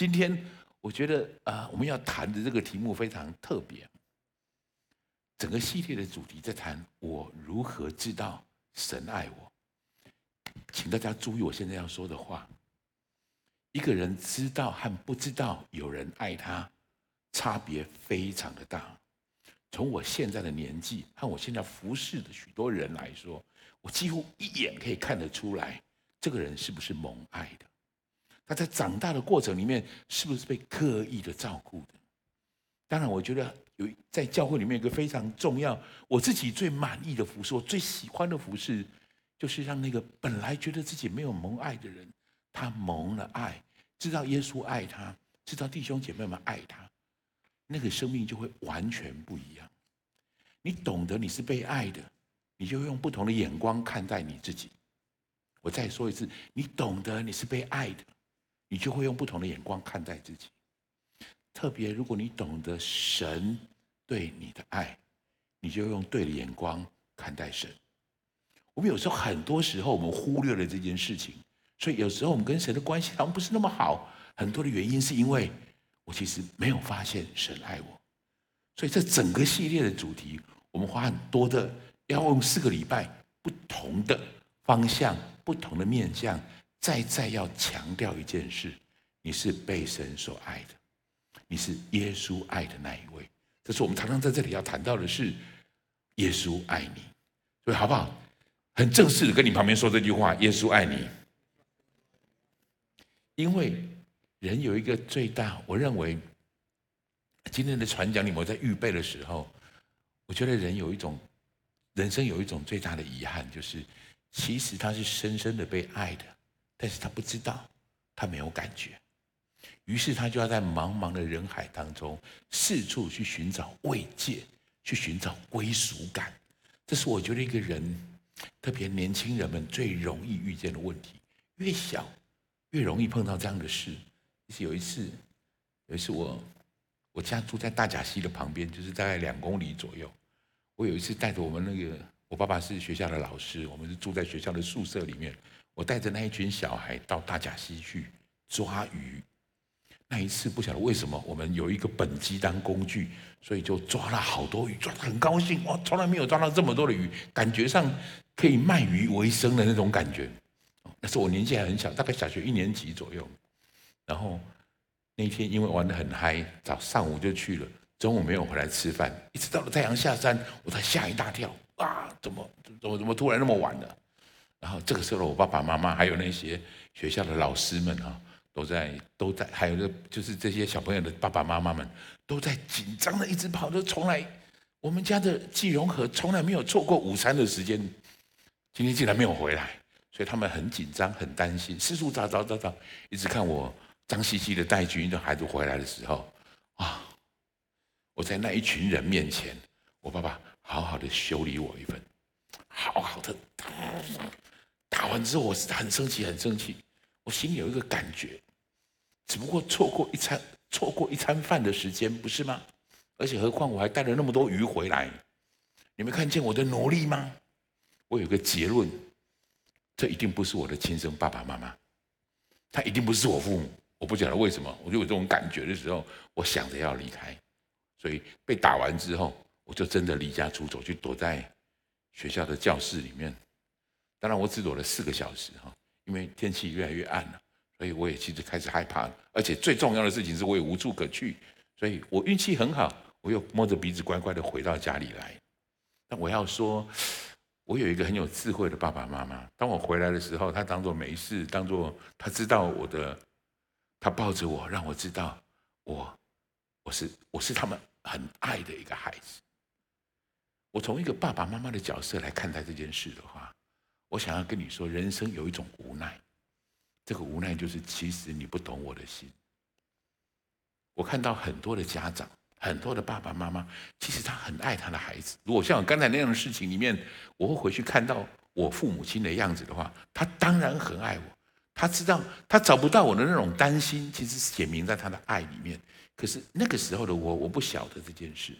今天我觉得啊，我们要谈的这个题目非常特别。整个系列的主题在谈我如何知道神爱我。请大家注意我现在要说的话。一个人知道和不知道有人爱他，差别非常的大。从我现在的年纪和我现在服侍的许多人来说，我几乎一眼可以看得出来，这个人是不是蒙爱的。他在长大的过程里面，是不是被刻意的照顾的？当然，我觉得有在教会里面有一个非常重要，我自己最满意的服饰，我最喜欢的服饰，就是让那个本来觉得自己没有蒙爱的人，他蒙了爱，知道耶稣爱他，知道弟兄姐妹们爱他，那个生命就会完全不一样。你懂得你是被爱的，你就用不同的眼光看待你自己。我再说一次，你懂得你是被爱的。你就会用不同的眼光看待自己，特别如果你懂得神对你的爱，你就用对的眼光看待神。我们有时候很多时候我们忽略了这件事情，所以有时候我们跟神的关系好像不是那么好。很多的原因是因为我其实没有发现神爱我。所以这整个系列的主题，我们花很多的要用四个礼拜，不同的方向，不同的面向。再再要强调一件事，你是被神所爱的，你是耶稣爱的那一位。这是我们常常在这里要谈到的是，耶稣爱你，所以好不好？很正式的跟你旁边说这句话：耶稣爱你。因为人有一个最大，我认为今天的传讲里面，我在预备的时候，我觉得人有一种人生有一种最大的遗憾，就是其实他是深深的被爱的。但是他不知道，他没有感觉，于是他就要在茫茫的人海当中四处去寻找慰藉，去寻找归属感。这是我觉得一个人，特别年轻人们最容易遇见的问题。越小，越容易碰到这样的事。就是有一次，有一次我我家住在大甲溪的旁边，就是大概两公里左右。我有一次带着我们那个，我爸爸是学校的老师，我们是住在学校的宿舍里面。我带着那一群小孩到大甲溪去抓鱼，那一次不晓得为什么，我们有一个本机当工具，所以就抓了好多鱼，抓得很高兴哇！从来没有抓到这么多的鱼，感觉上可以卖鱼为生的那种感觉。那时候我年纪还很小，大概小学一年级左右。然后那天因为玩得很嗨，早上午就去了，中午没有回来吃饭，一直到了太阳下山，我才吓一大跳啊！怎么怎么怎么突然那么晚了？然后这个时候，我爸爸妈妈还有那些学校的老师们啊，都在都在，还有就是这些小朋友的爸爸妈妈们都在紧张的一直跑，就从来我们家的季荣和从来没有错过午餐的时间，今天竟然没有回来，所以他们很紧张，很担心，四处找找找找，一直看我脏兮兮的带军的孩子回来的时候，啊，我在那一群人面前，我爸爸好好的修理我一份，好好的。打完之后，我是很生气，很生气。我心里有一个感觉，只不过错过一餐，错过一餐饭的时间，不是吗？而且何况我还带了那么多鱼回来，你没看见我的努力吗？我有个结论，这一定不是我的亲生爸爸妈妈，他一定不是我父母。我不晓得为什么，我就有这种感觉的时候，我想着要离开。所以被打完之后，我就真的离家出走，去躲在学校的教室里面。当然，我只躲了四个小时哈，因为天气越来越暗了，所以我也其实开始害怕。而且最重要的事情是我也无处可去，所以我运气很好，我又摸着鼻子乖乖的回到家里来。但我要说，我有一个很有智慧的爸爸妈妈。当我回来的时候，他当作没事，当作他知道我的，他抱着我，让我知道我我是我是他们很爱的一个孩子。我从一个爸爸妈妈的角色来看待这件事的话。我想要跟你说，人生有一种无奈，这个无奈就是其实你不懂我的心。我看到很多的家长，很多的爸爸妈妈，其实他很爱他的孩子。如果像我刚才那样的事情里面，我会回去看到我父母亲的样子的话，他当然很爱我。他知道他找不到我的那种担心，其实写明在他的爱里面。可是那个时候的我，我不晓得这件事。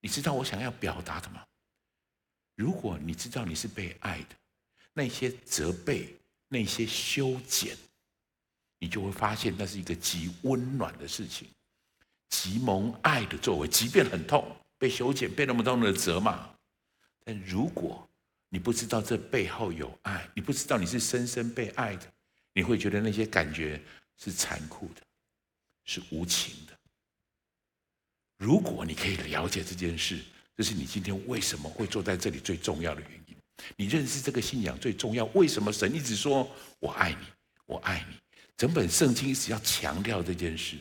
你知道我想要表达的吗？如果你知道你是被爱的。那些责备，那些修剪，你就会发现那是一个极温暖的事情，极蒙爱的作为。即便很痛，被修剪，被那么多人的责骂，但如果你不知道这背后有爱，你不知道你是深深被爱的，你会觉得那些感觉是残酷的，是无情的。如果你可以了解这件事，这是你今天为什么会坐在这里最重要的原因。你认识这个信仰最重要。为什么神一直说“我爱你，我爱你”？整本圣经是要强调这件事。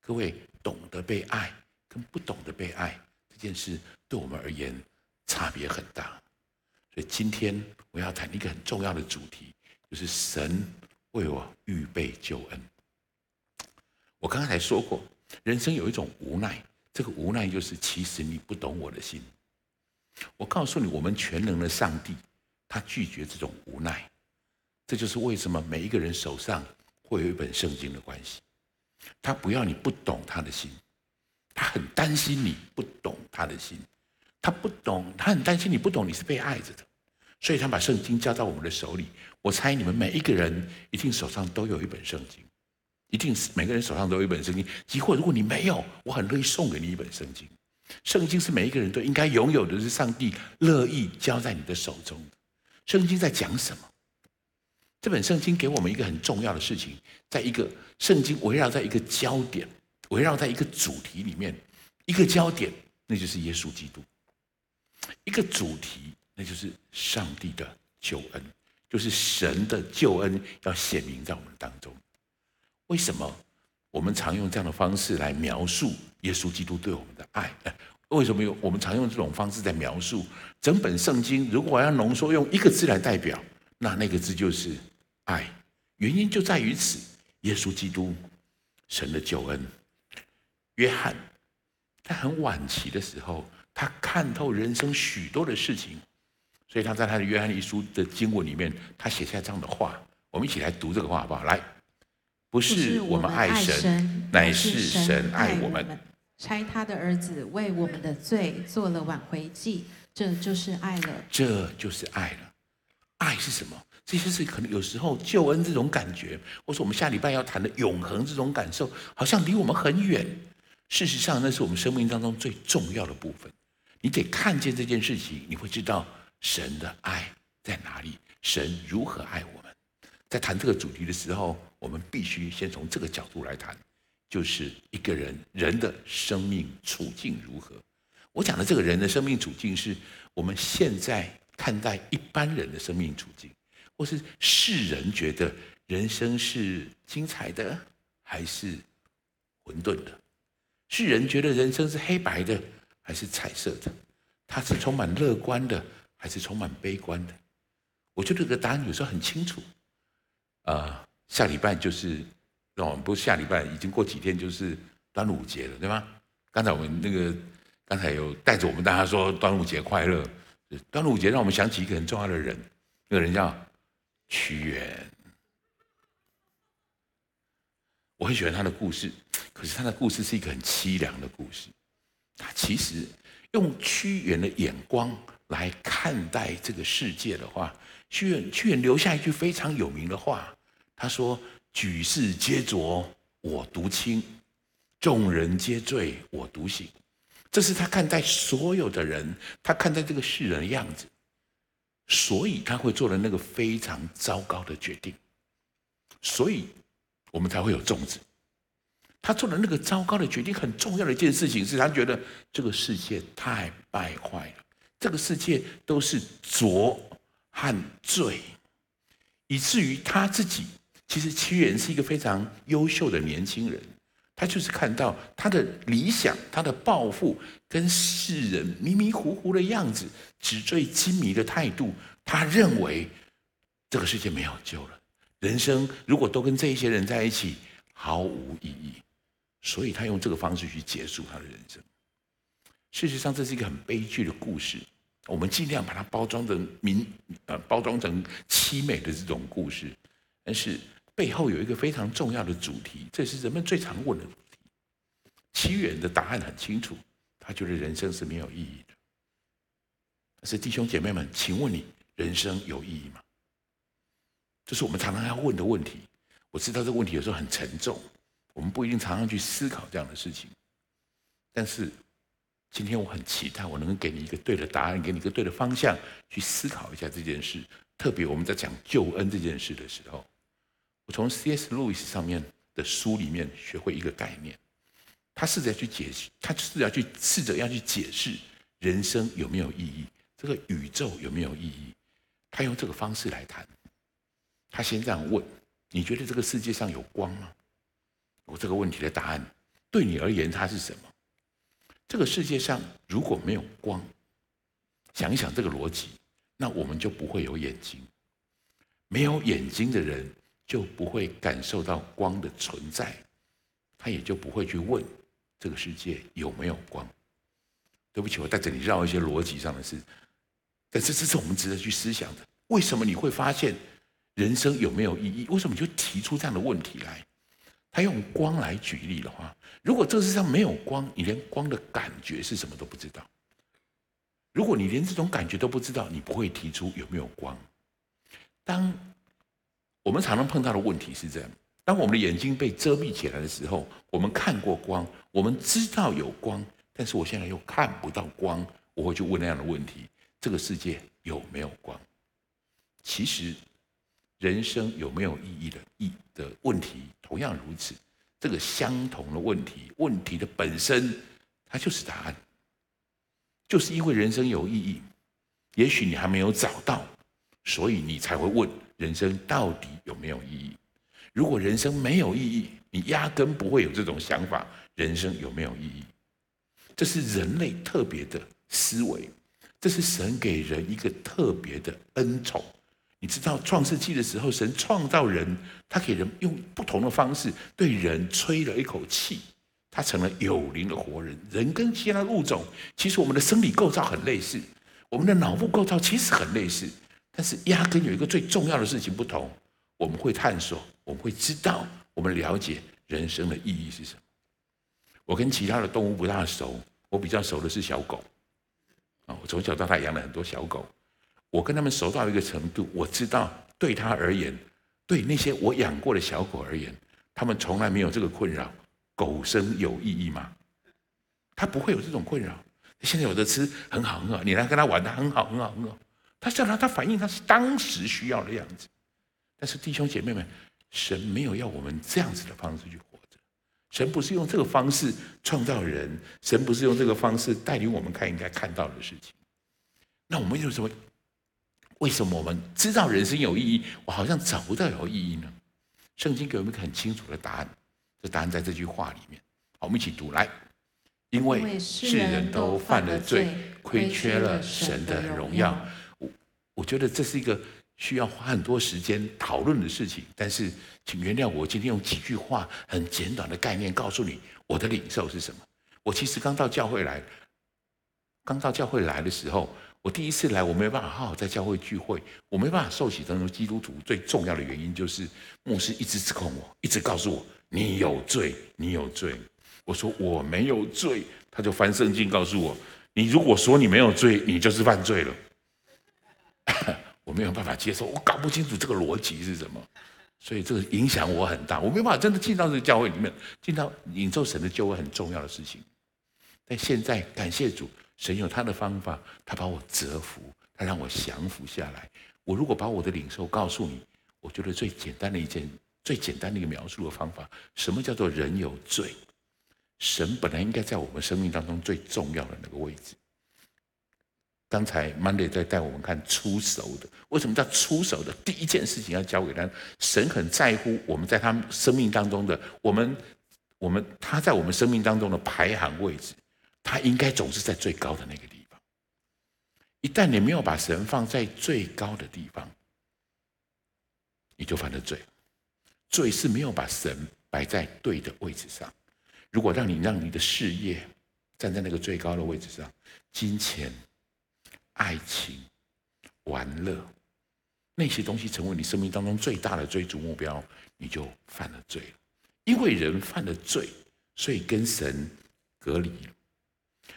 各位懂得被爱跟不懂得被爱这件事，对我们而言差别很大。所以今天我要谈一个很重要的主题，就是神为我预备救恩。我刚才说过，人生有一种无奈，这个无奈就是其实你不懂我的心。我告诉你，我们全能的上帝，他拒绝这种无奈。这就是为什么每一个人手上会有一本圣经的关系。他不要你不懂他的心，他很担心你不懂他的心。他不懂，他很担心你不懂，你是被爱着的，所以他把圣经交到我们的手里。我猜你们每一个人一定手上都有一本圣经，一定是每个人手上都有一本圣经。即或如果你没有，我很乐意送给你一本圣经。圣经是每一个人都应该拥有的，是上帝乐意交在你的手中。圣经在讲什么？这本圣经给我们一个很重要的事情，在一个圣经围绕在一个焦点，围绕在一个主题里面，一个焦点，那就是耶稣基督。一个主题，那就是上帝的救恩，就是神的救恩要显明在我们当中。为什么我们常用这样的方式来描述耶稣基督对我们的爱？为什么有我们常用这种方式在描述整本圣经？如果要浓缩用一个字来代表，那那个字就是爱。原因就在于此：耶稣基督，神的救恩。约翰在很晚期的时候。他看透人生许多的事情，所以他在他的《约翰一书》的经文里面，他写下这样的话。我们一起来读这个话好不好？来，不是我们爱神，乃是神爱我们，差他的儿子为我们的罪做了挽回祭，这就是爱了。这就是爱了。爱是什么？这些事可能有时候救恩这种感觉，或是我们下礼拜要谈的永恒这种感受，好像离我们很远。事实上，那是我们生命当中最重要的部分。你得看见这件事情，你会知道神的爱在哪里，神如何爱我们。在谈这个主题的时候，我们必须先从这个角度来谈，就是一个人人的生命处境如何。我讲的这个人的生命处境，是我们现在看待一般人的生命处境，或是世人觉得人生是精彩的还是混沌的？世人觉得人生是黑白的。还是彩色的，它是充满乐观的，还是充满悲观的？我觉得这个答案有时候很清楚。啊、下礼拜就是，哦，不是下礼拜，已经过几天就是端午节了，对吗？刚才我们那个刚才有带着我们大家说端午节快乐。端午节让我们想起一个很重要的人，那个人叫屈原。我很喜欢他的故事，可是他的故事是一个很凄凉的故事。他其实用屈原的眼光来看待这个世界的话，屈原屈原留下一句非常有名的话，他说：“举世皆浊我独清，众人皆醉我独醒。”这是他看待所有的人，他看待这个世人的样子，所以他会做了那个非常糟糕的决定，所以我们才会有粽子。他做的那个糟糕的决定，很重要的一件事情是他觉得这个世界太败坏了，这个世界都是浊和醉，以至于他自己其实屈原是一个非常优秀的年轻人，他就是看到他的理想、他的抱负跟世人迷迷糊糊的样子、纸醉金迷的态度，他认为这个世界没有救了，人生如果都跟这一些人在一起，毫无意义。所以他用这个方式去结束他的人生。事实上，这是一个很悲剧的故事。我们尽量把它包装成明，呃，包装成凄美的这种故事，但是背后有一个非常重要的主题，这是人们最常问的主题。屈原的答案很清楚，他觉得人生是没有意义的。但是弟兄姐妹们，请问你，人生有意义吗？这是我们常常要问的问题。我知道这个问题有时候很沉重，我们不一定常常去思考这样的事情。但是今天我很期待，我能够给你一个对的答案，给你一个对的方向，去思考一下这件事。特别我们在讲救恩这件事的时候，我从 C.S. 路易斯上面的书里面学会一个概念，他试着去解释，他试着去试着要去解释人生有没有意义，这个宇宙有没有意义。他用这个方式来谈。他先这样问。你觉得这个世界上有光吗？我这个问题的答案对你而言它是什么？这个世界上如果没有光，想一想这个逻辑，那我们就不会有眼睛。没有眼睛的人就不会感受到光的存在，他也就不会去问这个世界有没有光。对不起，我带着你绕一些逻辑上的事，但是这是我们值得去思想的。为什么你会发现？人生有没有意义？为什么你就提出这样的问题来？他用光来举例的话，如果这世上没有光，你连光的感觉是什么都不知道。如果你连这种感觉都不知道，你不会提出有没有光。当我们常常碰到的问题是这样：当我们的眼睛被遮蔽起来的时候，我们看过光，我们知道有光，但是我现在又看不到光，我会去问那样的问题：这个世界有没有光？其实。人生有没有意义的意的问题，同样如此。这个相同的问题，问题的本身，它就是答案。就是因为人生有意义，也许你还没有找到，所以你才会问人生到底有没有意义。如果人生没有意义，你压根不会有这种想法：人生有没有意义？这是人类特别的思维，这是神给人一个特别的恩宠。你知道创世纪的时候，神创造人，他给人用不同的方式对人吹了一口气，他成了有灵的活人。人跟其他物种，其实我们的生理构造很类似，我们的脑部构造其实很类似，但是压根有一个最重要的事情不同。我们会探索，我们会知道，我们了解人生的意义是什么。我跟其他的动物不大熟，我比较熟的是小狗。啊，我从小到大养了很多小狗。我跟他们熟到一个程度，我知道对他而言，对那些我养过的小狗而言，他们从来没有这个困扰。狗生有意义吗？他不会有这种困扰。现在有的吃很好很好，你来跟他玩，他很好很好很好。他叫他，他反映他是当时需要的样子。但是弟兄姐妹们，神没有要我们这样子的方式去活着。神不是用这个方式创造人，神不是用这个方式带领我们看应该看到的事情。那我们有什么？为什么我们知道人生有意义，我好像找不到有意义呢？圣经给我们一个很清楚的答案，这答案在这句话里面。好，我们一起读来。因为世人都犯了罪，亏缺了神的荣耀。我觉得这是一个需要花很多时间讨论的事情，但是请原谅我今天用几句话很简短的概念告诉你我的领受是什么。我其实刚到教会来，刚到教会来的时候。我第一次来，我没办法好好在教会聚会，我没办法受洗成为基督徒。最重要的原因就是牧师一直指控我，一直告诉我你有罪，你有罪。我说我没有罪，他就翻圣经告诉我，你如果说你没有罪，你就是犯罪了。我没有办法接受，我搞不清楚这个逻辑是什么，所以这个影响我很大。我没办法真的进到这个教会里面，进到领受神的救恩很重要的事情。但现在感谢主。神有他的方法，他把我折服，他让我降服下来。我如果把我的领受告诉你，我觉得最简单的一件、最简单的一个描述的方法，什么叫做人有罪？神本来应该在我们生命当中最重要的那个位置。刚才 Monday 在带我们看出手的，为什么叫出手的？第一件事情要交给他，神很在乎我们在他生命当中的我们，我们他在我们生命当中的排行位置。他应该总是在最高的那个地方。一旦你没有把神放在最高的地方，你就犯了罪。罪是没有把神摆在对的位置上。如果让你让你的事业站在那个最高的位置上，金钱、爱情、玩乐那些东西成为你生命当中最大的追逐目标，你就犯了罪了。因为人犯了罪，所以跟神隔离了。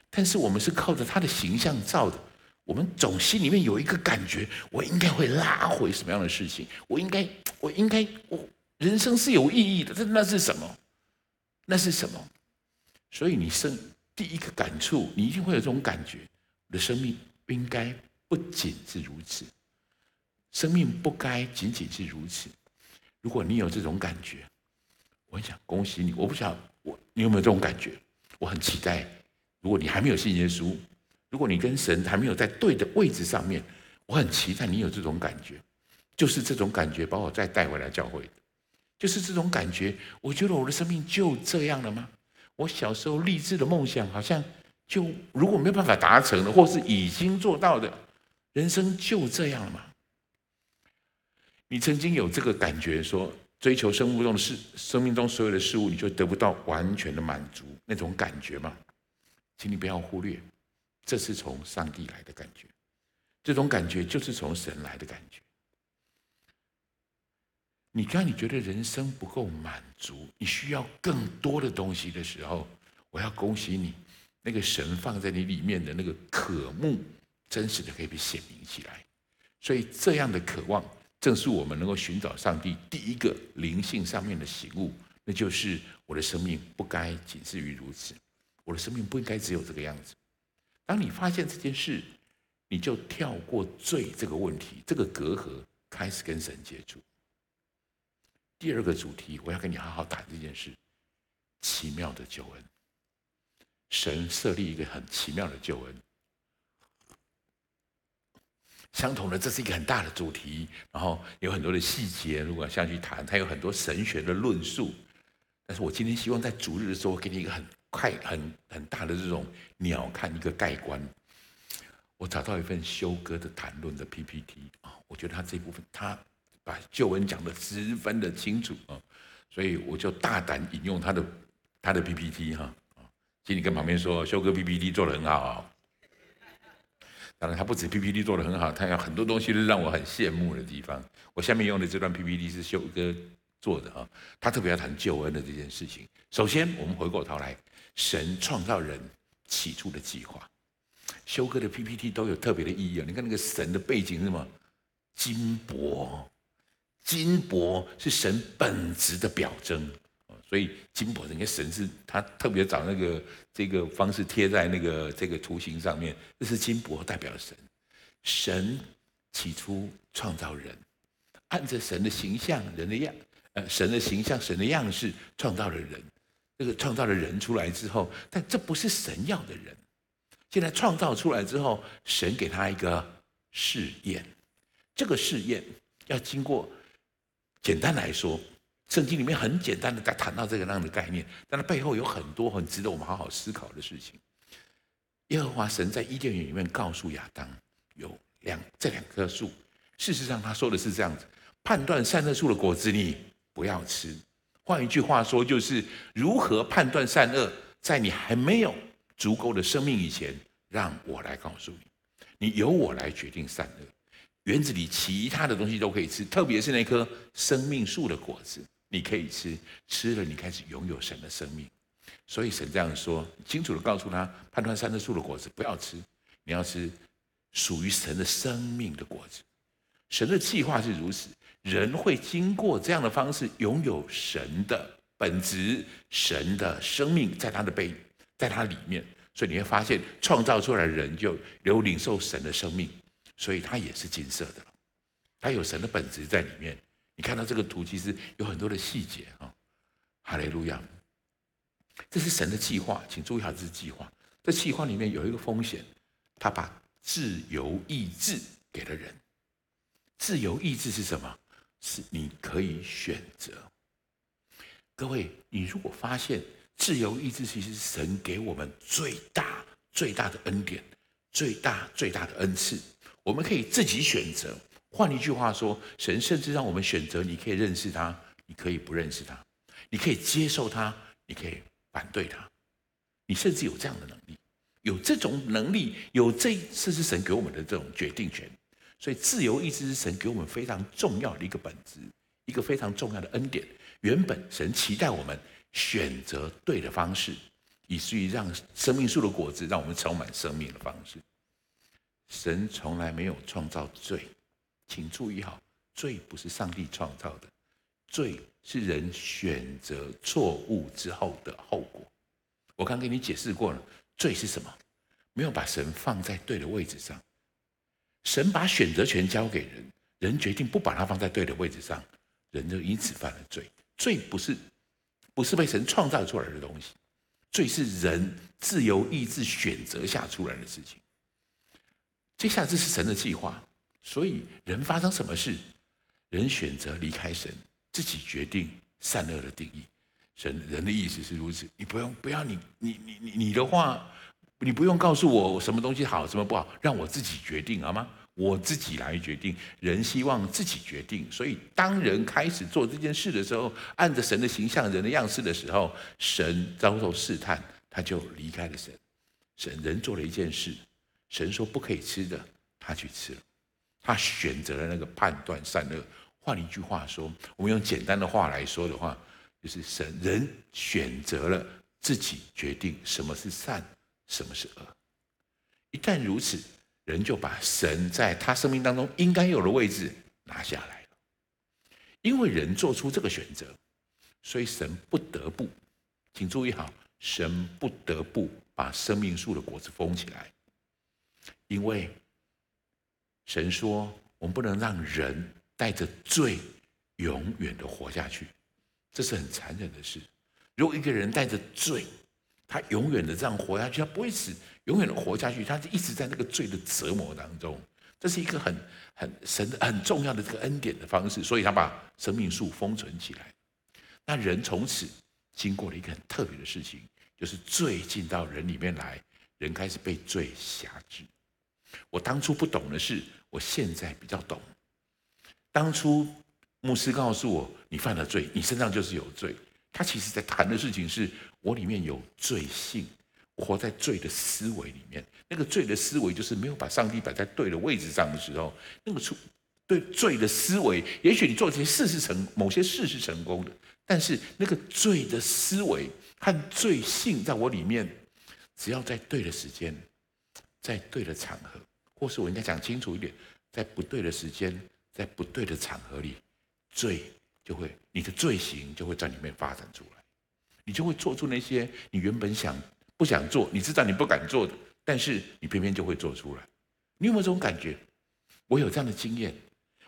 但是我们是靠着他的形象造的，我们总心里面有一个感觉，我应该会拉回什么样的事情？我应该，我应该，我人生是有意义的，这那是什么？那是什么？所以你生第一个感触，你一定会有这种感觉：我的生命应该不仅是如此，生命不该仅仅是如此。如果你有这种感觉，我很想恭喜你。我不晓我你有没有这种感觉？我很期待。如果你还没有信耶稣，如果你跟神还没有在对的位置上面，我很期待你有这种感觉。就是这种感觉把我再带回来教会的，就是这种感觉。我觉得我的生命就这样了吗？我小时候立志的梦想，好像就如果没有办法达成的，或是已经做到的，人生就这样了吗？你曾经有这个感觉，说追求生物中的事，生命中所有的事物，你就得不到完全的满足那种感觉吗？请你不要忽略，这是从上帝来的感觉，这种感觉就是从神来的感觉。你当你觉得人生不够满足，你需要更多的东西的时候，我要恭喜你，那个神放在你里面的那个渴慕，真实的可以被显明起来。所以这样的渴望，正是我们能够寻找上帝第一个灵性上面的醒悟，那就是我的生命不该仅止于如此，我的生命不应该只有这个样子。当你发现这件事，你就跳过罪这个问题，这个隔阂，开始跟神接触。第二个主题，我要跟你好好谈这件事：奇妙的救恩。神设立一个很奇妙的救恩。相同的，这是一个很大的主题，然后有很多的细节，如果下去谈，它有很多神学的论述。但是我今天希望在主日的时候，给你一个很快、很很大的这种鸟瞰一个概观。我找到一份修哥的谈论的 PPT 啊，我觉得他这部分他。把救恩讲得十分的清楚啊，所以我就大胆引用他的他的 PPT 哈，请你跟旁边说，修哥 PPT 做得很好。当然，他不止 PPT 做得很好，他有很多东西让我很羡慕的地方。我下面用的这段 PPT 是修哥做的啊，他特别要谈救恩的这件事情。首先，我们回过头来，神创造人起初的计划，修哥的 PPT 都有特别的意义啊。你看那个神的背景是什么？金箔。金箔是神本质的表征，所以金箔人家神是他特别找那个这个方式贴在那个这个图形上面，这是金箔代表神。神起初创造人，按着神的形象、人的样，呃，神的形象、神的样式创造了人。这个创造了人出来之后，但这不是神要的人。现在创造出来之后，神给他一个试验，这个试验要经过。简单来说，圣经里面很简单的在谈到这个那样的概念，但它背后有很多很值得我们好好思考的事情。耶和华神在伊甸园里面告诉亚当，有两这两棵树，事实上他说的是这样子：判断善恶树的果子你不要吃。换一句话说，就是如何判断善恶，在你还没有足够的生命以前，让我来告诉你，你由我来决定善恶。园子里其他的东西都可以吃，特别是那棵生命树的果子，你可以吃，吃了你开始拥有神的生命。所以神这样说，清楚地告诉他，判断三棵树的果子不要吃，你要吃属于神的生命的果子。神的计划是如此，人会经过这样的方式拥有神的本质、神的生命在他的背，在他里面。所以你会发现，创造出来人就有领受神的生命。所以他也是金色的，他有神的本质在里面。你看到这个图，其实有很多的细节啊！哈利路亚，这是神的计划，请注意下这是计划。这计划里面有一个风险，他把自由意志给了人。自由意志是什么？是你可以选择。各位，你如果发现自由意志其实是神给我们最大最大的恩典，最大最大的恩赐。我们可以自己选择。换一句话说，神甚至让我们选择：你可以认识他，你可以不认识他；你可以接受他，你可以反对他。你甚至有这样的能力，有这种能力，有这这是神给我们的这种决定权。所以，自由意志是神给我们非常重要的一个本质，一个非常重要的恩典。原本神期待我们选择对的方式，以至于让生命树的果子让我们充满生命的方式。神从来没有创造罪，请注意好，罪不是上帝创造的，罪是人选择错误之后的后果。我刚给你解释过了，罪是什么？没有把神放在对的位置上。神把选择权交给人，人决定不把它放在对的位置上，人就因此犯了罪。罪不是不是被神创造出来的东西，罪是人自由意志选择下出来的事情。接下来这是神的计划，所以人发生什么事，人选择离开神，自己决定善恶的定义。神人的意思是如此，你不用不要你你你你你的话。你不用告诉我什么东西好，什么不好，让我自己决定好吗？我自己来决定。人希望自己决定，所以当人开始做这件事的时候，按着神的形象、人的样式的时候，神遭受试探，他就离开了神。神人做了一件事，神说不可以吃的，他去吃了，他选择了那个判断善恶。换一句话说，我们用简单的话来说的话，就是神人选择了自己决定什么是善。什么是恶？一旦如此，人就把神在他生命当中应该有的位置拿下来了。因为人做出这个选择，所以神不得不，请注意好，神不得不把生命树的果子封起来。因为神说，我们不能让人带着罪永远的活下去，这是很残忍的事。如果一个人带着罪，他永远的这样活下去，他不会死，永远的活下去，他就一直在那个罪的折磨当中。这是一个很很神很重要的这个恩典的方式，所以他把生命树封存起来。那人从此经过了一个很特别的事情，就是罪进到人里面来，人开始被罪辖制。我当初不懂的事，我现在比较懂。当初牧师告诉我，你犯了罪，你身上就是有罪。他其实在谈的事情是，我里面有罪性，活在罪的思维里面。那个罪的思维就是没有把上帝摆在对的位置上的时候，那个出对罪的思维，也许你做这些事是成，某些事是成功的，但是那个罪的思维和罪性在我里面，只要在对的时间，在对的场合，或是我应该讲清楚一点，在不对的时间，在不对的场合里，罪。就会，你的罪行就会在里面发展出来，你就会做出那些你原本想不想做，你知道你不敢做的，但是你偏偏就会做出来。你有没有这种感觉？我有这样的经验。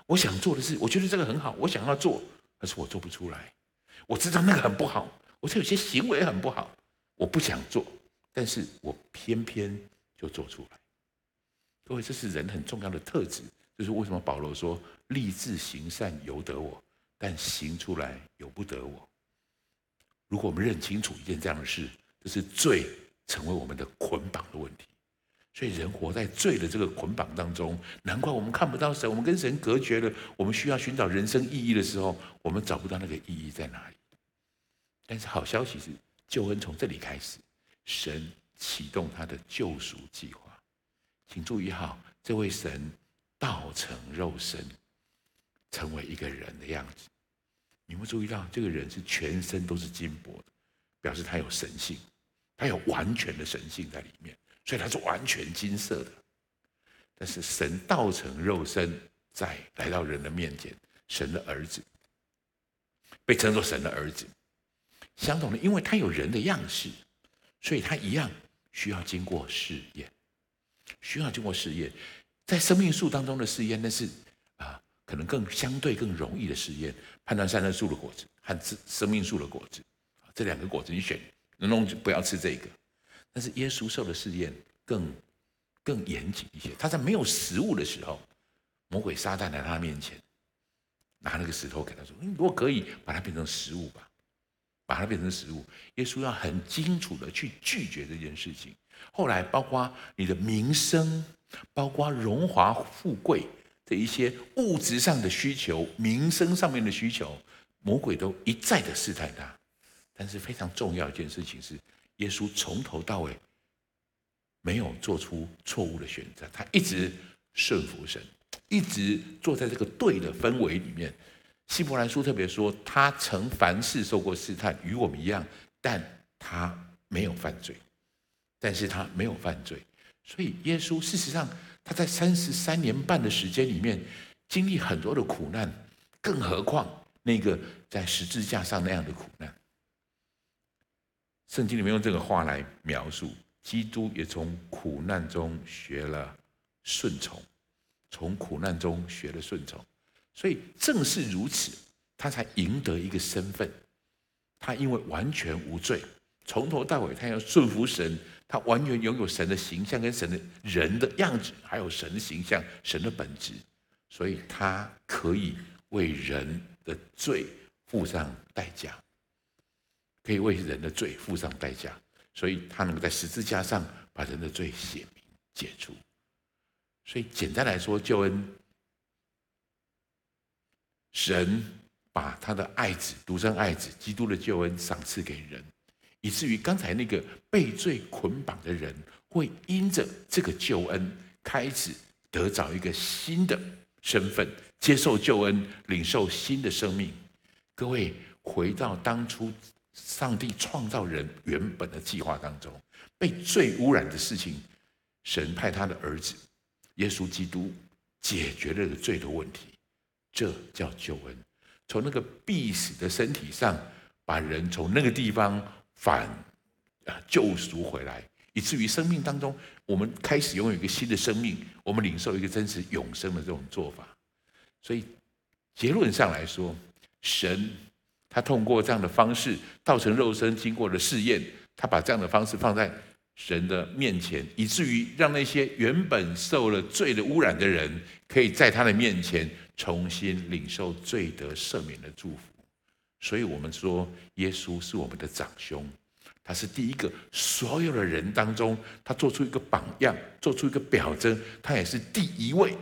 我想做的事，我觉得这个很好，我想要做，可是我做不出来。我知道那个很不好，我这有些行为很不好，我不想做，但是我偏偏就做出来。各位，这是人很重要的特质，就是为什么保罗说立志行善由得我。但行出来由不得我。如果我们认清楚一件这样的事，这是罪成为我们的捆绑的问题。所以人活在罪的这个捆绑当中，难怪我们看不到神，我们跟神隔绝了。我们需要寻找人生意义的时候，我们找不到那个意义在哪里。但是好消息是，救恩从这里开始，神启动他的救赎计划。请注意哈，这位神道成肉身。成为一个人的样子，你会注意到这个人是全身都是金箔的，表示他有神性，他有完全的神性在里面，所以他是完全金色的。但是神道成肉身，在来到人的面前，神的儿子被称作神的儿子。相同的，因为他有人的样式，所以他一样需要经过试验，需要经过试验，在生命树当中的试验，那是啊。可能更相对更容易的试验，判断善恶树的果子和生命树的果子，这两个果子你选，能弄不要吃这个。但是耶稣受的试验更更严谨一些。他在没有食物的时候，魔鬼撒旦来他面前，拿那个石头给他说：“你如果可以，把它变成食物吧，把它变成食物。”耶稣要很清楚的去拒绝这件事情。后来，包括你的名声，包括荣华富贵。的一些物质上的需求、名声上面的需求，魔鬼都一再的试探他。但是非常重要一件事情是，耶稣从头到尾没有做出错误的选择，他一直顺服神，一直坐在这个对的氛围里面。希伯来书特别说，他曾凡事受过试探，与我们一样，但他没有犯罪。但是他没有犯罪，所以耶稣事实上。他在三十三年半的时间里面，经历很多的苦难，更何况那个在十字架上那样的苦难。圣经里面用这个话来描述，基督也从苦难中学了顺从，从苦难中学了顺从，所以正是如此，他才赢得一个身份。他因为完全无罪，从头到尾他要顺服神，他完全拥有神的形象跟神的人的样子，还有神的形象、神的本质，所以他可以为人的罪付上代价。可以为人的罪付上代价，所以他能够在十字架上把人的罪写明解除。所以简单来说，救恩，神把他的爱子、独生爱子基督的救恩赏赐给人，以至于刚才那个被罪捆绑的人，会因着这个救恩开始得着一个新的身份，接受救恩，领受新的生命。各位回到当初。上帝创造人原本的计划当中，被罪污染的事情，神派他的儿子耶稣基督解决了这个罪的问题，这叫救恩。从那个必死的身体上，把人从那个地方反啊救赎回来，以至于生命当中，我们开始拥有一个新的生命，我们领受一个真实永生的这种做法。所以结论上来说，神。他通过这样的方式，造成肉身，经过了试验，他把这样的方式放在神的面前，以至于让那些原本受了罪的污染的人，可以在他的面前重新领受罪得赦免的祝福。所以，我们说，耶稣是我们的长兄，他是第一个，所有的人当中，他做出一个榜样，做出一个表征，他也是第一位。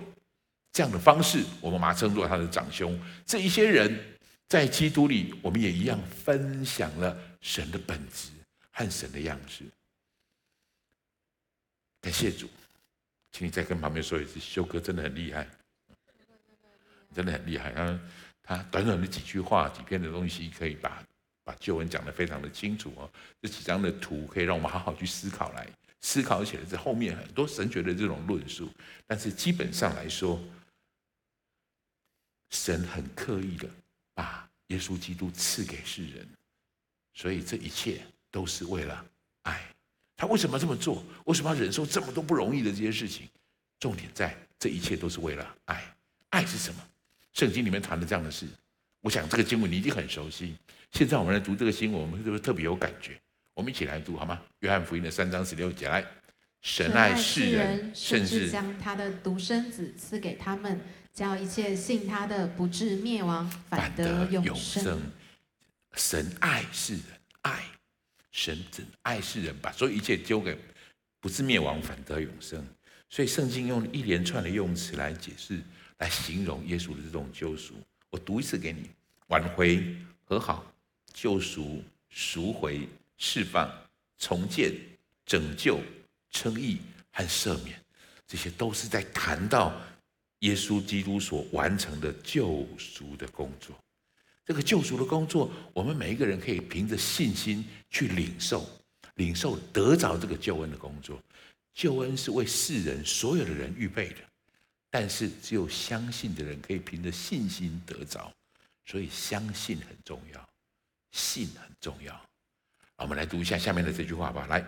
这样的方式，我们把他称作他的长兄。这一些人。在基督里，我们也一样分享了神的本质和神的样式。感谢主，请你再跟旁边说一次，修哥真的很厉害，真的很厉害。他他短短的几句话、几篇的东西，可以把把旧文讲得非常的清楚哦。这几张的图可以让我们好好去思考，来思考起来这后面很多神学的这种论述。但是基本上来说，神很刻意的。把耶稣基督赐给世人，所以这一切都是为了爱。他为什么要这么做？为什么要忍受这么多不容易的这些事情？重点在这一切都是为了爱。爱是什么？圣经里面谈的这样的事，我想这个经文你已经很熟悉。现在我们来读这个经文，我们是不是特别有感觉？我们一起来读好吗？约翰福音的三章十六节，来，神爱世人，甚至将他的独生子赐给他们。叫一切信他的不至灭亡，反得永生。神爱世人，爱神真爱世人，把所有一切丢给不至灭亡，反得永生。所以圣经用一连串的用词来解释，来形容耶稣的这种救赎。我读一次给你：挽回、和好、救赎、赎回、释放、重建、拯救、称义和赦免，这些都是在谈到。耶稣基督所完成的救赎的工作，这个救赎的工作，我们每一个人可以凭着信心去领受，领受得着这个救恩的工作。救恩是为世人所有的人预备的，但是只有相信的人可以凭着信心得着，所以相信很重要，信很重要。我们来读一下下面的这句话吧。来，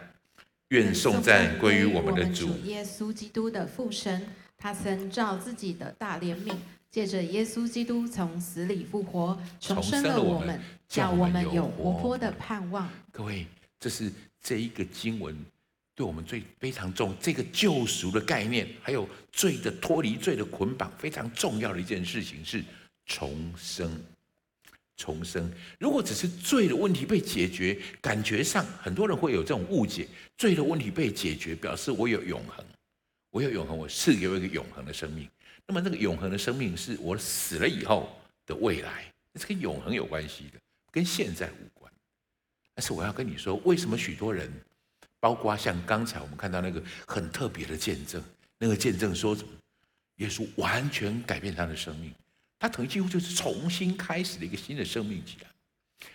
愿颂赞归于我们的主耶稣基督的父神。他曾照自己的大怜悯，借着耶稣基督从死里复活，重生了我们，叫我们有活泼的盼望。各位，这是这一个经文对我们最非常重，这个救赎的概念，还有罪的脱离、罪的捆绑，非常重要的一件事情是重生。重生，如果只是罪的问题被解决，感觉上很多人会有这种误解：罪的问题被解决，表示我有永恒。我有永恒，我赐给我一个永恒的生命。那么，那个永恒的生命是我死了以后的未来，这跟永恒有关系的，跟现在无关。但是我要跟你说，为什么许多人，包括像刚才我们看到那个很特别的见证，那个见证说什么？耶稣完全改变他的生命，他等于几乎就是重新开始了一个新的生命起来。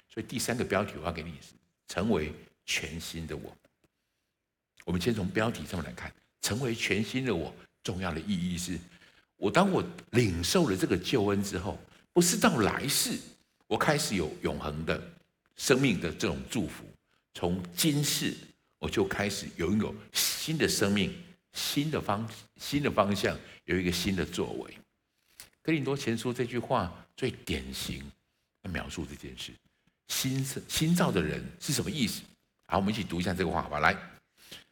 所以第三个标题我要给你是成为全新的我。我们先从标题上面来看。成为全新的我，重要的意义是，我当我领受了这个救恩之后，不是到来世，我开始有永恒的生命的这种祝福。从今世我就开始拥有新的生命、新的方、新的方向，有一个新的作为。哥林多前书这句话最典型的描述这件事：新新造的人是什么意思？好，我们一起读一下这个话吧。来，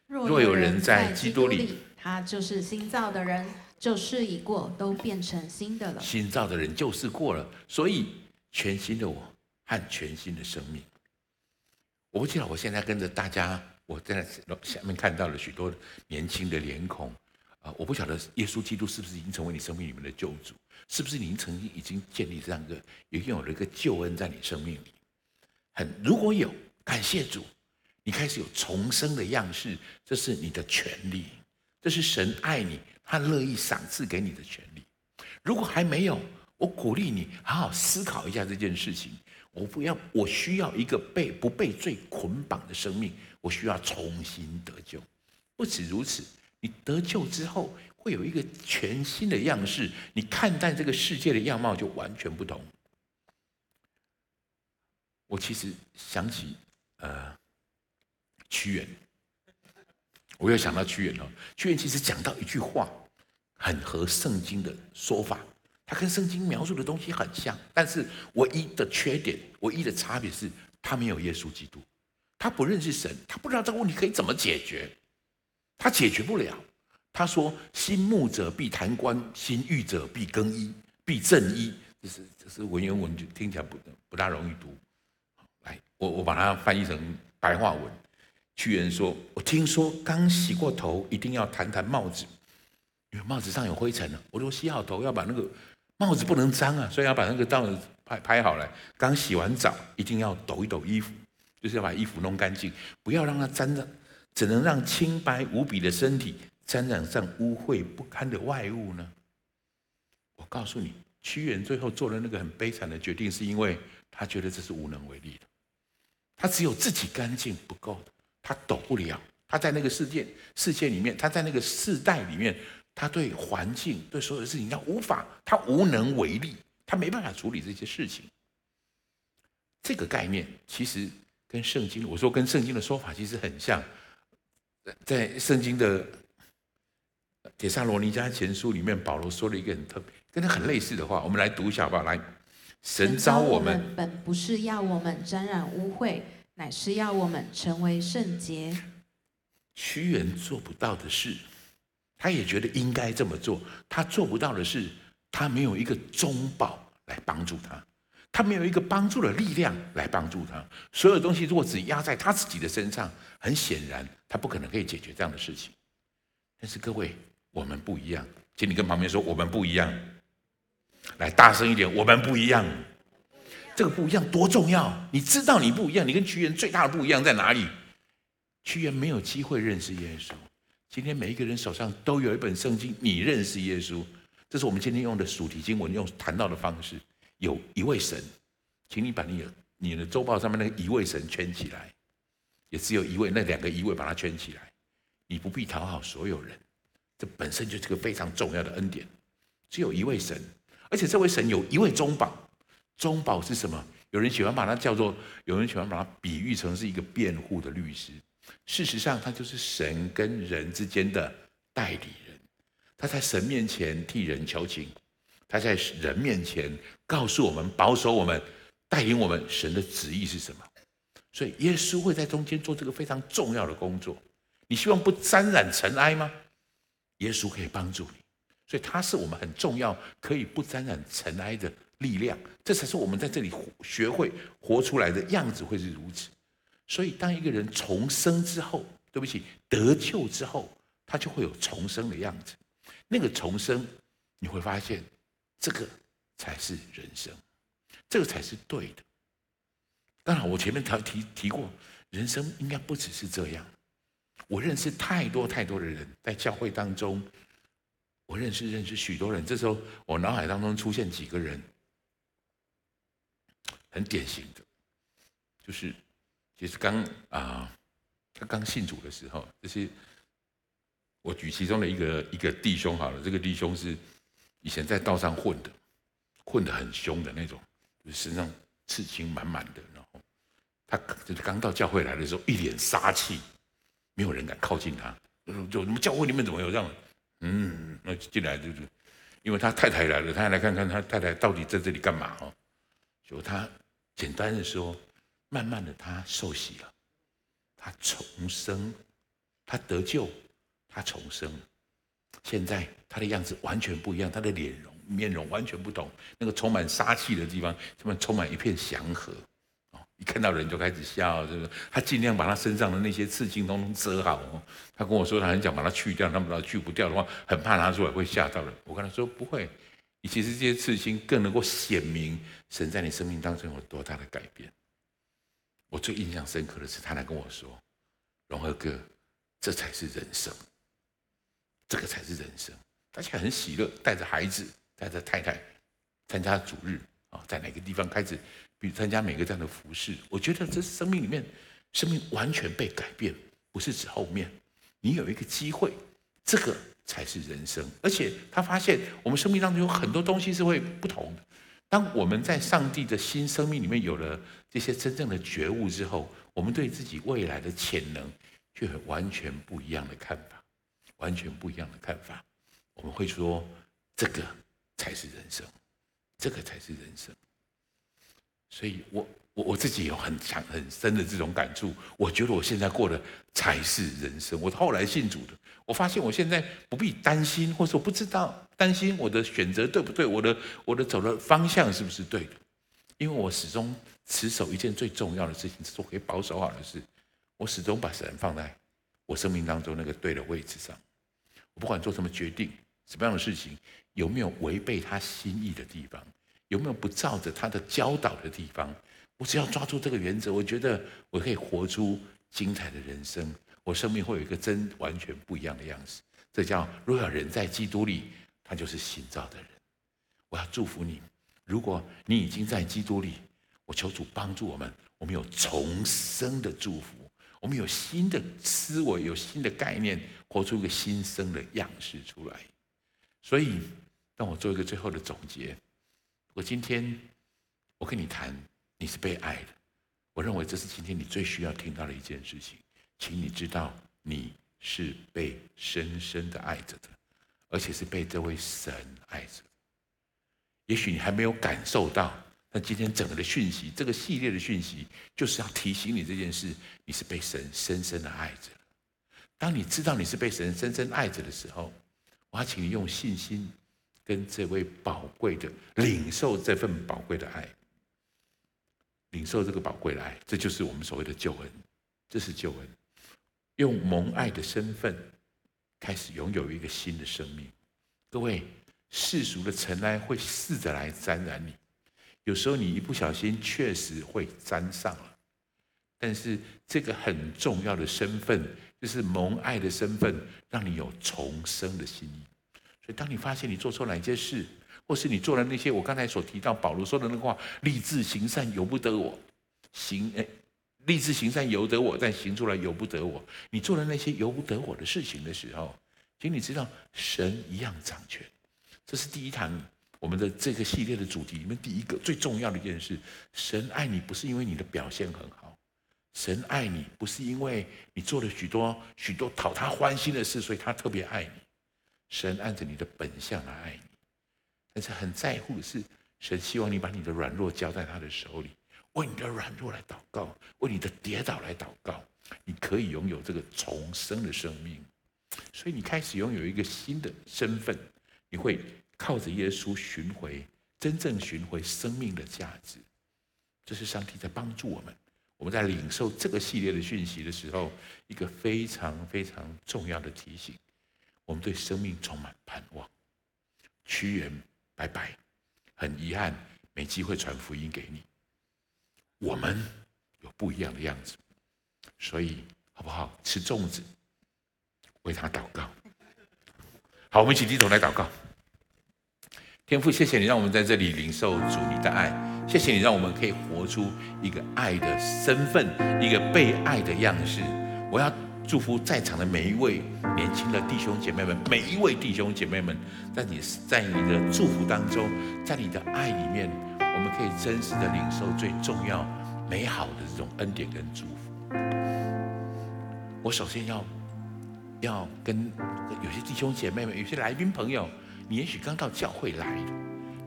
若有人在基督里，他就是新造的人，旧事已过，都变成新的了。新造的人旧事过了，所以全新的我和全新的生命。我不知道，我现在跟着大家，我在下面看到了许多年轻的脸孔。啊，我不晓得耶稣基督是不是已经成为你生命里面的救主？是不是您曾经已经建立这样一个，已经有了一个救恩在你生命里？很，如果有，感谢主，你开始有重生的样式，这是你的权利，这是神爱你，他乐意赏赐给你的权利。如果还没有，我鼓励你好好思考一下这件事情。我不要，我需要一个被不被罪捆绑的生命，我需要重新得救。不止如此。你得救之后，会有一个全新的样式，你看待这个世界的样貌就完全不同。我其实想起呃，屈原，我又想到屈原了。屈原其实讲到一句话，很合圣经的说法，他跟圣经描述的东西很像，但是唯一的缺点，唯一的差别是，他没有耶稣基督，他不认识神，他不知道这个问题可以怎么解决。他解决不了。他说：“心慕者必弹冠，心欲者必更衣，必正衣。”这是这是文言文，就听起来不不大容易读。来，我我把它翻译成白话文。屈原说：“我听说刚洗过头，一定要弹弹帽子，因为帽子上有灰尘了。我说洗好头要把那个帽子不能脏啊，所以要把那个罩子拍拍好了。刚洗完澡，一定要抖一抖衣服，就是要把衣服弄干净，不要让它沾着。”只能让清白无比的身体沾染上污秽不堪的外物呢？我告诉你，屈原最后做了那个很悲惨的决定，是因为他觉得这是无能为力的。他只有自己干净不够的，他抖不了。他在那个世界世界里面，他在那个世代里面，他对环境对所有的事情，他无法，他无能为力，他没办法处理这些事情。这个概念其实跟圣经，我说跟圣经的说法其实很像。在圣经的《帖撒罗尼迦前书》里面，保罗说了一个很特别、跟他很类似的话，我们来读一下好不好？来，神召我们本不是要我们沾染污秽，乃是要我们成为圣洁。屈原做不到的事，他也觉得应该这么做。他做不到的是，他没有一个中保来帮助他。他没有一个帮助的力量来帮助他，所有东西如果只压在他自己的身上，很显然他不可能可以解决这样的事情。但是各位，我们不一样，请你跟旁边说，我们不一样。来，大声一点，我们不一样。这个不一样多重要？你知道你不一样，你跟屈原最大的不一样在哪里？屈原没有机会认识耶稣。今天每一个人手上都有一本圣经，你认识耶稣，这是我们今天用的属题经文，用谈到的方式。有一位神，请你把你的你的周报上面那个一位神圈起来，也只有一位，那两个一位把它圈起来。你不必讨好所有人，这本身就是个非常重要的恩典。只有一位神，而且这位神有一位中保。中保是什么？有人喜欢把它叫做，有人喜欢把它比喻成是一个辩护的律师。事实上，他就是神跟人之间的代理人，他在神面前替人求情。他在人面前告诉我们、保守我们、带领我们，神的旨意是什么？所以耶稣会在中间做这个非常重要的工作。你希望不沾染尘埃吗？耶稣可以帮助你，所以他是我们很重要、可以不沾染尘埃的力量。这才是我们在这里学会活出来的样子，会是如此。所以当一个人重生之后，对不起，得救之后，他就会有重生的样子。那个重生，你会发现。这个才是人生，这个才是对的。当然，我前面提提提过，人生应该不只是这样。我认识太多太多的人，在教会当中，我认识认识许多人。这时候，我脑海当中出现几个人，很典型的，就是其实刚啊，他刚信主的时候，就是我举其中的一个一个弟兄好了，这个弟兄是。以前在道上混的，混得很凶的那种，就是身上刺青满满的，然后他就是刚到教会来的时候，一脸杀气，没有人敢靠近他。就你们教会里面怎么有这样？嗯，那进来就是，因为他太太来了，他来看看他太太到底在这里干嘛哦。就他简单的说，慢慢的他受洗了，他重生，他得救，他重生。现在他的样子完全不一样，他的脸容、面容完全不同。那个充满杀气的地方，这边充满一片祥和。哦一看到人就开始笑，就是他尽量把他身上的那些刺青通通遮好。他跟我说，他很想把它去掉，他不知道去不掉的话，很怕拿出来会吓到人。我跟他说不会，你其实这些刺青更能够显明神在你生命当中有多大的改变。我最印象深刻的是，他来跟我说：“荣和哥，这才是人生，这个才是人生。”大家很喜乐，带着孩子，带着太太参加主日啊，在哪个地方开始？比如参加每个这样的服事，我觉得这是生命里面，生命完全被改变，不是指后面，你有一个机会，这个才是人生。而且他发现我们生命当中有很多东西是会不同的。当我们在上帝的新生命里面有了这些真正的觉悟之后，我们对自己未来的潜能就有完全不一样的看法，完全不一样的看法。我们会说，这个才是人生，这个才是人生。所以我我我自己有很强很深的这种感触，我觉得我现在过的才是人生。我后来信主的，我发现我现在不必担心，或者我不知道担心我的选择对不对，我的我的走的方向是不是对的，因为我始终持守一件最重要的事情，是我可以保守好的事，我始终把神放在我生命当中那个对的位置上。我不管做什么决定，什么样的事情，有没有违背他心意的地方。有没有不照着他的教导的地方？我只要抓住这个原则，我觉得我可以活出精彩的人生。我生命会有一个真完全不一样的样子。这叫若有人在基督里，他就是新造的人。我要祝福你，如果你已经在基督里，我求主帮助我们，我们有重生的祝福，我们有新的思维，有新的概念，活出一个新生的样式出来。所以，让我做一个最后的总结。我今天，我跟你谈，你是被爱的。我认为这是今天你最需要听到的一件事情，请你知道你是被深深的爱着的，而且是被这位神爱着。也许你还没有感受到，那今天整个的讯息，这个系列的讯息，就是要提醒你这件事：你是被神深深的爱着。当你知道你是被神深深爱着的时候，我要请你用信心。跟这位宝贵的领受这份宝贵的爱，领受这个宝贵的爱，这就是我们所谓的救恩，这是救恩。用蒙爱的身份开始拥有一个新的生命。各位，世俗的尘埃会试着来沾染你，有时候你一不小心确实会沾上了。但是这个很重要的身份，就是蒙爱的身份，让你有重生的心意。当你发现你做错哪件事，或是你做了那些我刚才所提到保罗说的那个话，立志行善由不得我，行诶，立志行善由得我，但行出来由不得我。你做了那些由不得我的事情的时候，请你知道神一样掌权。这是第一堂我们的这个系列的主题里面第一个最重要的一件事。神爱你不是因为你的表现很好，神爱你不是因为你做了许多许多讨他欢心的事，所以他特别爱你。神按着你的本相来爱你，但是很在乎的是，神希望你把你的软弱交在他的手里，为你的软弱来祷告，为你的跌倒来祷告，你可以拥有这个重生的生命。所以你开始拥有一个新的身份，你会靠着耶稣寻回真正寻回生命的价值。这是上帝在帮助我们。我们在领受这个系列的讯息的时候，一个非常非常重要的提醒。我们对生命充满盼望，屈原拜拜，很遗憾没机会传福音给你。我们有不一样的样子，所以好不好？吃粽子，为他祷告。好，我们一起低头来祷告。天父，谢谢你让我们在这里领受主你的爱，谢谢你让我们可以活出一个爱的身份，一个被爱的样式。我要。祝福在场的每一位年轻的弟兄姐妹们，每一位弟兄姐妹们，在你，在你的祝福当中，在你的爱里面，我们可以真实的领受最重要、美好的这种恩典跟祝福。我首先要要跟有些弟兄姐妹们、有些来宾朋友，你也许刚到教会来，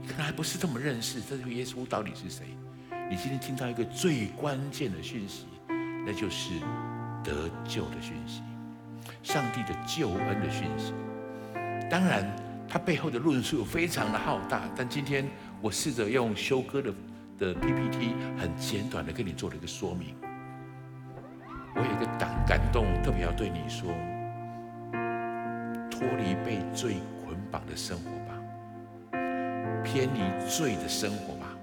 你可能还不是这么认识这个耶稣到底是谁。你今天听到一个最关键的讯息，那就是得救的讯息，上帝的救恩的讯息。当然，它背后的论述非常的浩大，但今天我试着用修哥的的 PPT 很简短的跟你做了一个说明。我有一个感感动，特别要对你说：脱离被罪绑的生活吧，偏离罪的生活吧，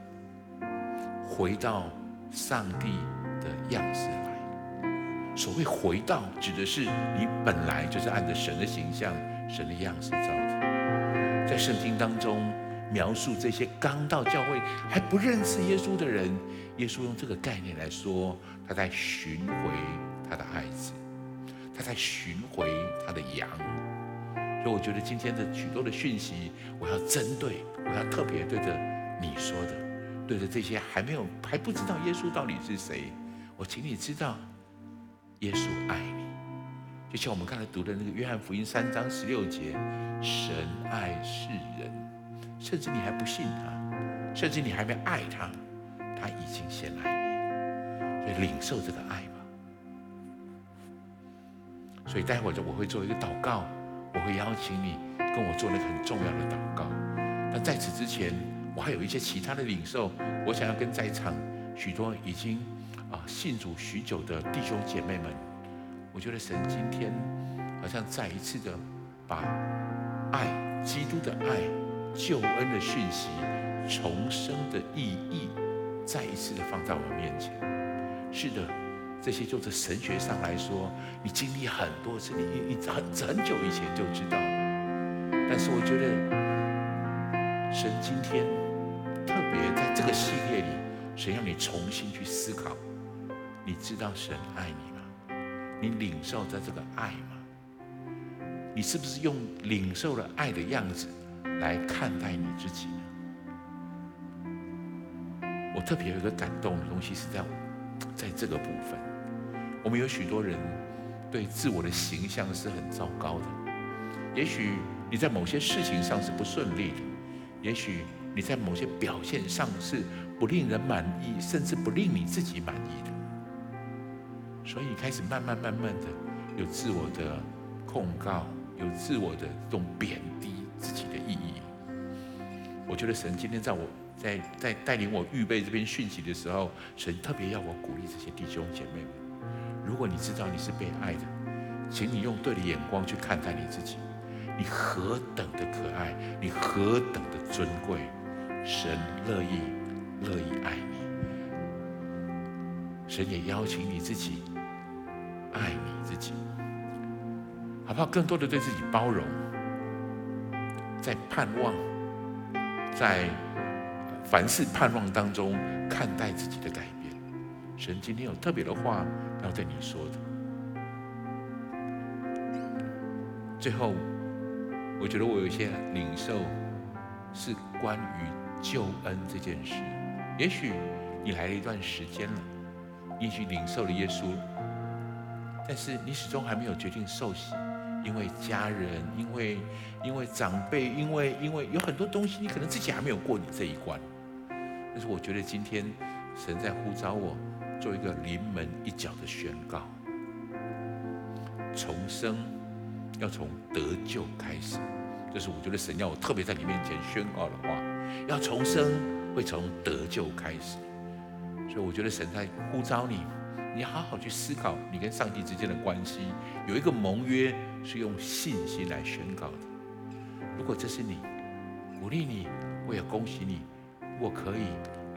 回到上帝的样式来。所谓回到，指的是你本来就是按着神的形象、神的样式造的。在圣经当中描述这些刚到教会还不认识耶稣的人，耶稣用这个概念来说，他在寻回他的爱子，他在寻回他的羊。所以我觉得今天的许多的讯息，我要针对，我要特别对着你说的，对着这些还没有还不知道耶稣到底是谁，我请你知道。耶稣爱你，就像我们刚才读的那个约翰福音三章十六节，神爱世人，甚至你还不信他，甚至你还没爱他，他已经先爱你，所以领受这个爱吧。所以待会儿我会做一个祷告，我会邀请你跟我做那个很重要的祷告。但在此之前，我还有一些其他的领受，我想要跟在场许多已经。啊，信主许久的弟兄姐妹们，我觉得神今天好像再一次的把爱、基督的爱、救恩的讯息、重生的意义，再一次的放在我面前。是的，这些就是神学上来说，你经历很多次，你你很很久以前就知道。但是我觉得神今天特别在这个系列里，神让你重新去思考。你知道神爱你吗？你领受着这个爱吗？你是不是用领受了爱的样子来看待你自己呢？我特别有一个感动的东西是在在这个部分。我们有许多人对自我的形象是很糟糕的。也许你在某些事情上是不顺利的，也许你在某些表现上是不令人满意，甚至不令你自己满意的。所以你开始慢慢慢慢的有自我的控告，有自我的这种贬低自己的意义。我觉得神今天在我在在带领我预备这篇讯息的时候，神特别要我鼓励这些弟兄姐妹们：如果你知道你是被爱的，请你用对的眼光去看待你自己，你何等的可爱，你何等的尊贵，神乐意乐意爱你。神也邀请你自己。爱你自己，好不好？更多的对自己包容，在盼望，在凡事盼望当中看待自己的改变。神今天有特别的话要对你说的。最后，我觉得我有一些领受是关于救恩这件事。也许你来了一段时间了，也许领受了耶稣。但是你始终还没有决定受洗，因为家人，因为因为长辈，因为因为有很多东西，你可能自己还没有过你这一关。但是我觉得今天神在呼召我做一个临门一脚的宣告：重生要从得救开始。这是我觉得神要我特别在你面前宣告的话。要重生会从得救开始，所以我觉得神在呼召你。你好好去思考你跟上帝之间的关系，有一个盟约是用信心来宣告的。如果这是你，鼓励你，我也恭喜你，我可以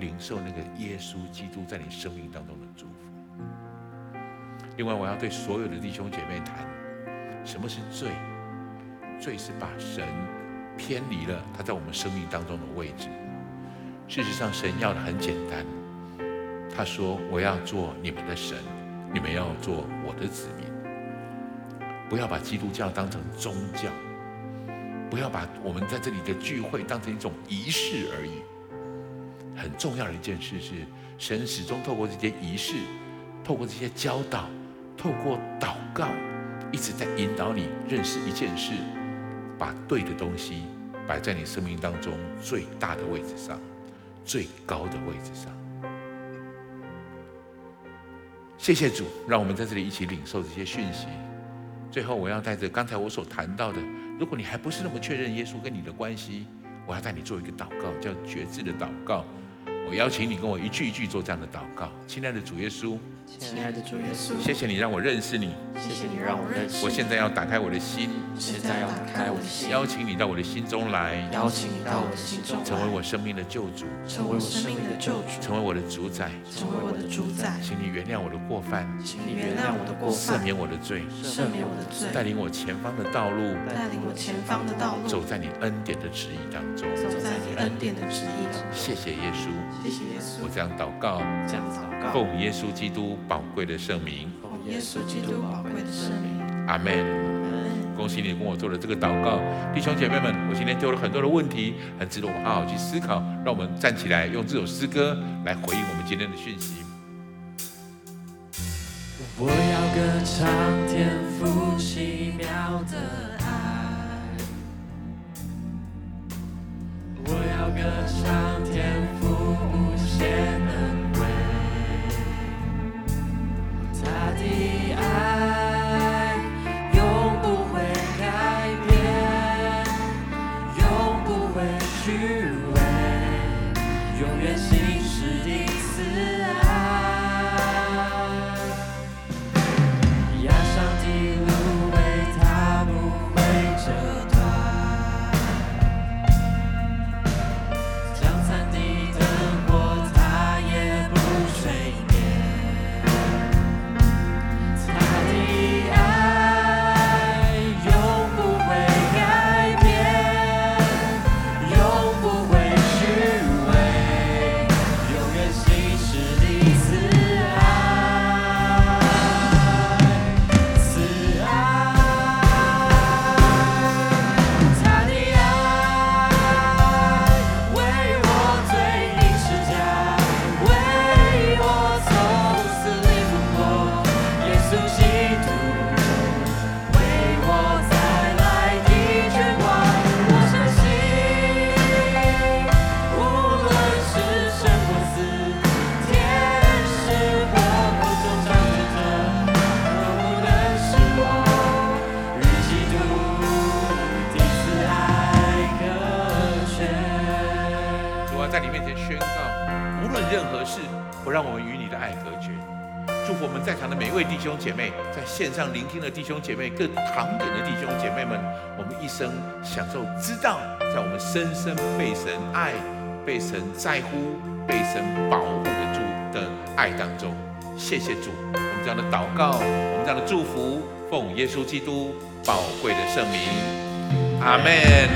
领受那个耶稣基督在你生命当中的祝福。另外，我要对所有的弟兄姐妹谈，什么是罪？罪是把神偏离了他在我们生命当中的位置。事实上，神要的很简单。他说：“我要做你们的神，你们要做我的子民。不要把基督教当成宗教，不要把我们在这里的聚会当成一种仪式而已。很重要的一件事是，神始终透过这些仪式，透过这些教导，透过祷告，一直在引导你认识一件事，把对的东西摆在你生命当中最大的位置上，最高的位置上。谢谢主，让我们在这里一起领受这些讯息。最后，我要带着刚才我所谈到的，如果你还不是那么确认耶稣跟你的关系，我要带你做一个祷告，叫觉知的祷告。我邀请你跟我一句一句做这样的祷告，亲爱的主耶稣。亲爱的主耶稣，谢谢你让我认识你。谢谢你让我认识。我现在要打开我的心，现在要打开我的心，邀请你到我的心中来，邀请你到我的心中来，成为我生命的救主，成为我生命的救主，成为我的主宰，成为我的主宰。请你原谅我的过犯，请你原谅我的过犯，赦免我的罪，赦免我的罪，带领我前方的道路，带领我前方的道路，走在你恩典的旨意当中，走在你恩典的旨意当中。谢谢耶稣，谢谢耶稣。我这样祷告，这样祷告，奉耶稣基督宝贵的圣名，奉耶稣基督宝贵的圣名。阿门。恭喜你跟我做了这个祷告，弟兄姐妹们，我今天丢了很多的问题，很值得我们好好去思考。让我们站起来，用这首诗歌来回应我们今天的讯息。我要歌唱天赋奇妙的要歌唱天赋无限恩惠，他的爱。线上聆听的弟兄姐妹，各堂点的弟兄姐妹们，我们一生享受知道，在我们深深被神爱、被神在乎、被神保护的主的爱当中。谢谢主，我们这样的祷告，我们这样的祝福，奉耶稣基督宝贵的圣名，阿门。